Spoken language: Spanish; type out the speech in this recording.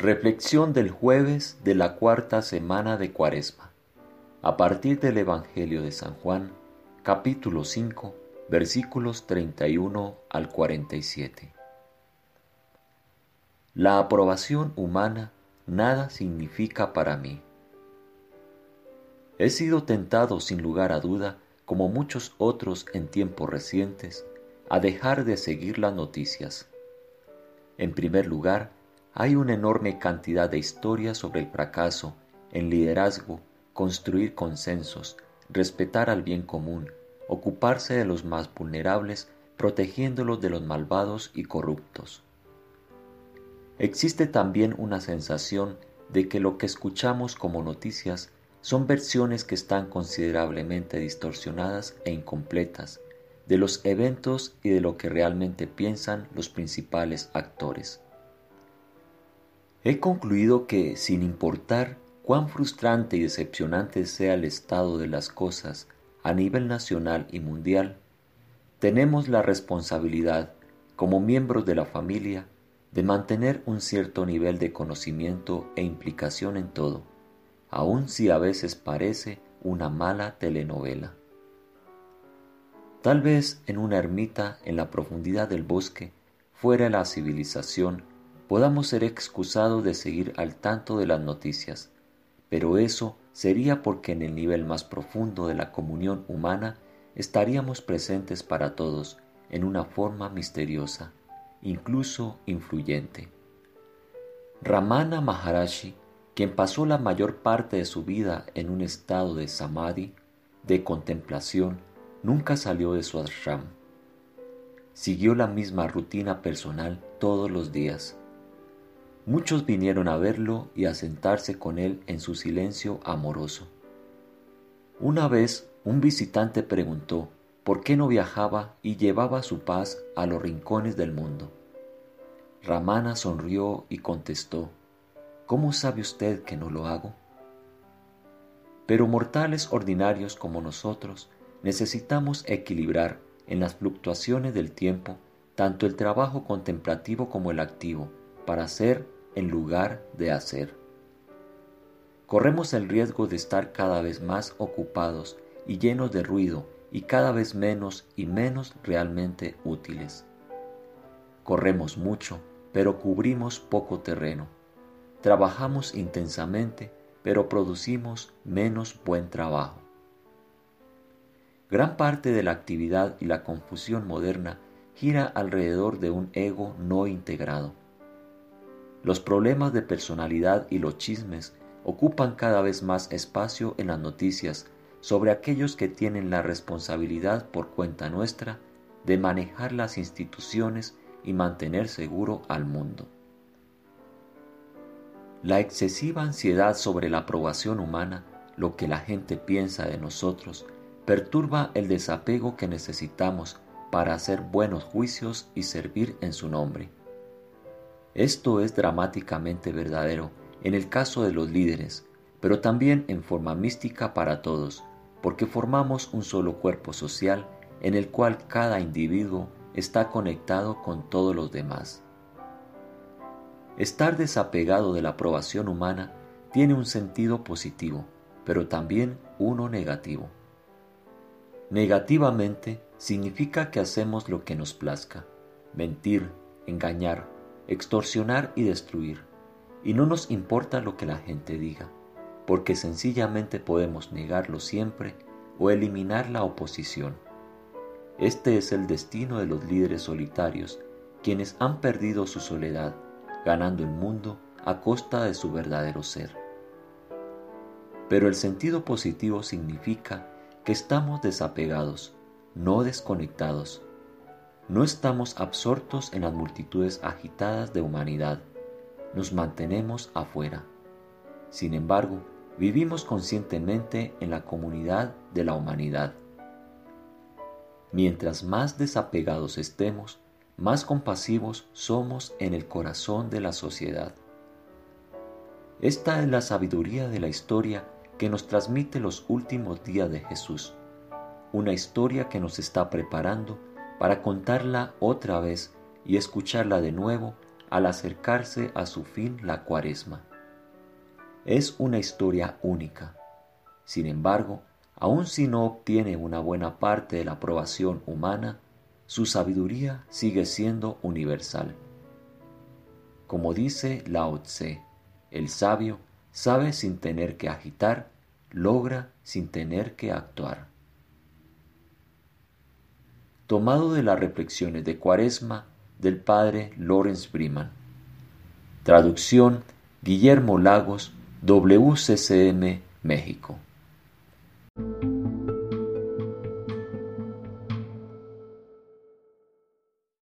Reflexión del jueves de la cuarta semana de Cuaresma. A partir del Evangelio de San Juan, capítulo 5, versículos 31 al 47. La aprobación humana nada significa para mí. He sido tentado sin lugar a duda, como muchos otros en tiempos recientes, a dejar de seguir las noticias. En primer lugar, hay una enorme cantidad de historias sobre el fracaso en liderazgo, construir consensos, respetar al bien común, ocuparse de los más vulnerables, protegiéndolos de los malvados y corruptos. Existe también una sensación de que lo que escuchamos como noticias son versiones que están considerablemente distorsionadas e incompletas de los eventos y de lo que realmente piensan los principales actores. He concluido que, sin importar cuán frustrante y decepcionante sea el estado de las cosas a nivel nacional y mundial, tenemos la responsabilidad, como miembros de la familia, de mantener un cierto nivel de conocimiento e implicación en todo, aun si a veces parece una mala telenovela. Tal vez en una ermita en la profundidad del bosque, fuera la civilización, podamos ser excusados de seguir al tanto de las noticias, pero eso sería porque en el nivel más profundo de la comunión humana estaríamos presentes para todos en una forma misteriosa, incluso influyente. Ramana Maharashi, quien pasó la mayor parte de su vida en un estado de samadhi, de contemplación, nunca salió de su ashram. Siguió la misma rutina personal todos los días Muchos vinieron a verlo y a sentarse con él en su silencio amoroso. Una vez un visitante preguntó por qué no viajaba y llevaba su paz a los rincones del mundo. Ramana sonrió y contestó, ¿Cómo sabe usted que no lo hago? Pero mortales ordinarios como nosotros necesitamos equilibrar en las fluctuaciones del tiempo tanto el trabajo contemplativo como el activo para ser en lugar de hacer. Corremos el riesgo de estar cada vez más ocupados y llenos de ruido y cada vez menos y menos realmente útiles. Corremos mucho, pero cubrimos poco terreno. Trabajamos intensamente, pero producimos menos buen trabajo. Gran parte de la actividad y la confusión moderna gira alrededor de un ego no integrado. Los problemas de personalidad y los chismes ocupan cada vez más espacio en las noticias sobre aquellos que tienen la responsabilidad por cuenta nuestra de manejar las instituciones y mantener seguro al mundo. La excesiva ansiedad sobre la aprobación humana, lo que la gente piensa de nosotros, perturba el desapego que necesitamos para hacer buenos juicios y servir en su nombre. Esto es dramáticamente verdadero en el caso de los líderes, pero también en forma mística para todos, porque formamos un solo cuerpo social en el cual cada individuo está conectado con todos los demás. Estar desapegado de la aprobación humana tiene un sentido positivo, pero también uno negativo. Negativamente significa que hacemos lo que nos plazca, mentir, engañar, extorsionar y destruir, y no nos importa lo que la gente diga, porque sencillamente podemos negarlo siempre o eliminar la oposición. Este es el destino de los líderes solitarios, quienes han perdido su soledad, ganando el mundo a costa de su verdadero ser. Pero el sentido positivo significa que estamos desapegados, no desconectados, no estamos absortos en las multitudes agitadas de humanidad, nos mantenemos afuera. Sin embargo, vivimos conscientemente en la comunidad de la humanidad. Mientras más desapegados estemos, más compasivos somos en el corazón de la sociedad. Esta es la sabiduría de la historia que nos transmite los últimos días de Jesús, una historia que nos está preparando para contarla otra vez y escucharla de nuevo al acercarse a su fin la cuaresma. Es una historia única. Sin embargo, aun si no obtiene una buena parte de la aprobación humana, su sabiduría sigue siendo universal. Como dice Lao Tse, el sabio sabe sin tener que agitar, logra sin tener que actuar. Tomado de las reflexiones de Cuaresma del padre Lawrence Briman. Traducción Guillermo Lagos, WCCM, México.